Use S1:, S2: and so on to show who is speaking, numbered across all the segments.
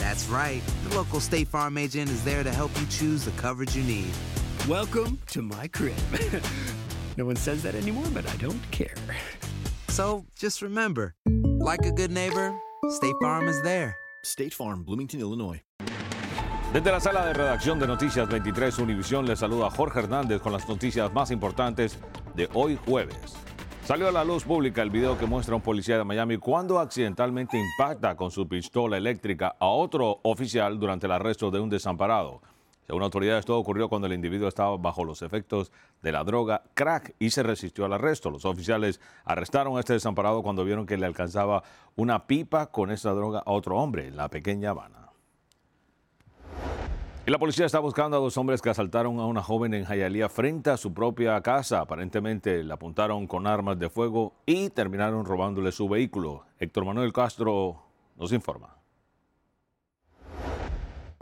S1: That's right. The local State Farm agent is there to help you choose the coverage you need.
S2: Welcome to my crib. no one says that anymore, but I don't care.
S1: So just remember, like a good neighbor, State Farm is there.
S3: State Farm, Bloomington, Illinois.
S4: Desde la sala de redacción de Noticias 23 Univisión les saluda Jorge Hernández con las noticias más importantes de hoy jueves. Salió a la luz pública el video que muestra a un policía de Miami cuando accidentalmente impacta con su pistola eléctrica a otro oficial durante el arresto de un desamparado. Según autoridades, todo ocurrió cuando el individuo estaba bajo los efectos de la droga crack y se resistió al arresto. Los oficiales arrestaron a este desamparado cuando vieron que le alcanzaba una pipa con esa droga a otro hombre en la pequeña Habana. Y la policía está buscando a dos hombres que asaltaron a una joven en Hialeah frente a su propia casa. Aparentemente le apuntaron con armas de fuego y terminaron robándole su vehículo. Héctor Manuel Castro nos informa.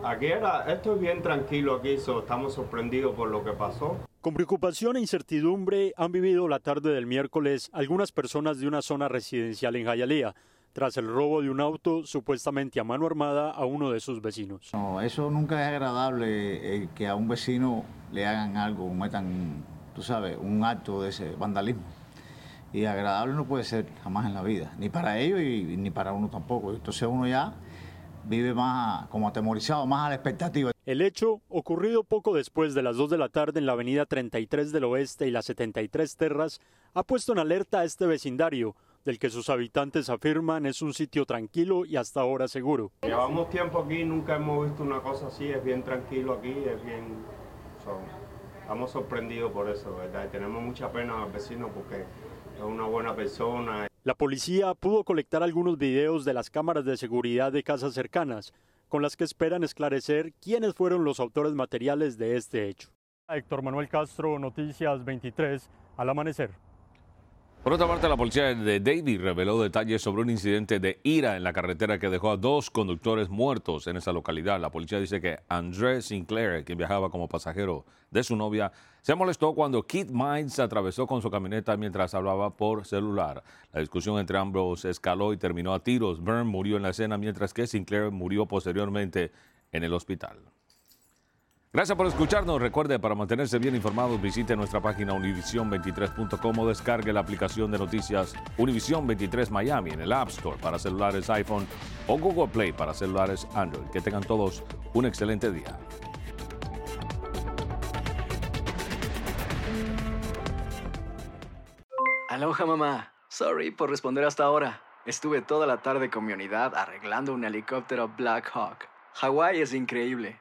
S5: Aquí era, esto es bien tranquilo aquí, so, estamos sorprendidos por lo que pasó.
S6: Con preocupación e incertidumbre han vivido la tarde del miércoles algunas personas de una zona residencial en Hialeah tras el robo de un auto supuestamente a mano armada a uno de sus vecinos.
S7: No, eso nunca es agradable eh, que a un vecino le hagan algo, metan, tú sabes, un acto de ese vandalismo. Y agradable no puede ser jamás en la vida, ni para ellos y, ni para uno tampoco. Entonces uno ya vive más como atemorizado, más a la expectativa.
S6: El hecho, ocurrido poco después de las 2 de la tarde en la avenida 33 del Oeste y la 73 Terras, ha puesto en alerta a este vecindario, del que sus habitantes afirman es un sitio tranquilo y hasta ahora seguro.
S5: Llevamos tiempo aquí, nunca hemos visto una cosa así, es bien tranquilo aquí, es bien... so, estamos sorprendidos por eso, ¿verdad? Y tenemos mucha pena al vecino porque es una buena persona.
S6: La policía pudo colectar algunos videos de las cámaras de seguridad de casas cercanas, con las que esperan esclarecer quiénes fueron los autores materiales de este hecho. Héctor Manuel Castro, Noticias 23, al amanecer.
S4: Por otra parte, la policía de Davie reveló detalles sobre un incidente de ira en la carretera que dejó a dos conductores muertos en esa localidad. La policía dice que André Sinclair, quien viajaba como pasajero de su novia, se molestó cuando Keith Mines atravesó con su camioneta mientras hablaba por celular. La discusión entre ambos escaló y terminó a tiros. Byrne murió en la escena mientras que Sinclair murió posteriormente en el hospital. Gracias por escucharnos. Recuerde, para mantenerse bien informados, visite nuestra página univision23.com o descargue la aplicación de noticias Univision 23 Miami en el App Store para celulares iPhone o Google Play para celulares Android. Que tengan todos un excelente día.
S8: Aloha mamá. Sorry por responder hasta ahora. Estuve toda la tarde con mi unidad arreglando un helicóptero Black Hawk. Hawái es increíble.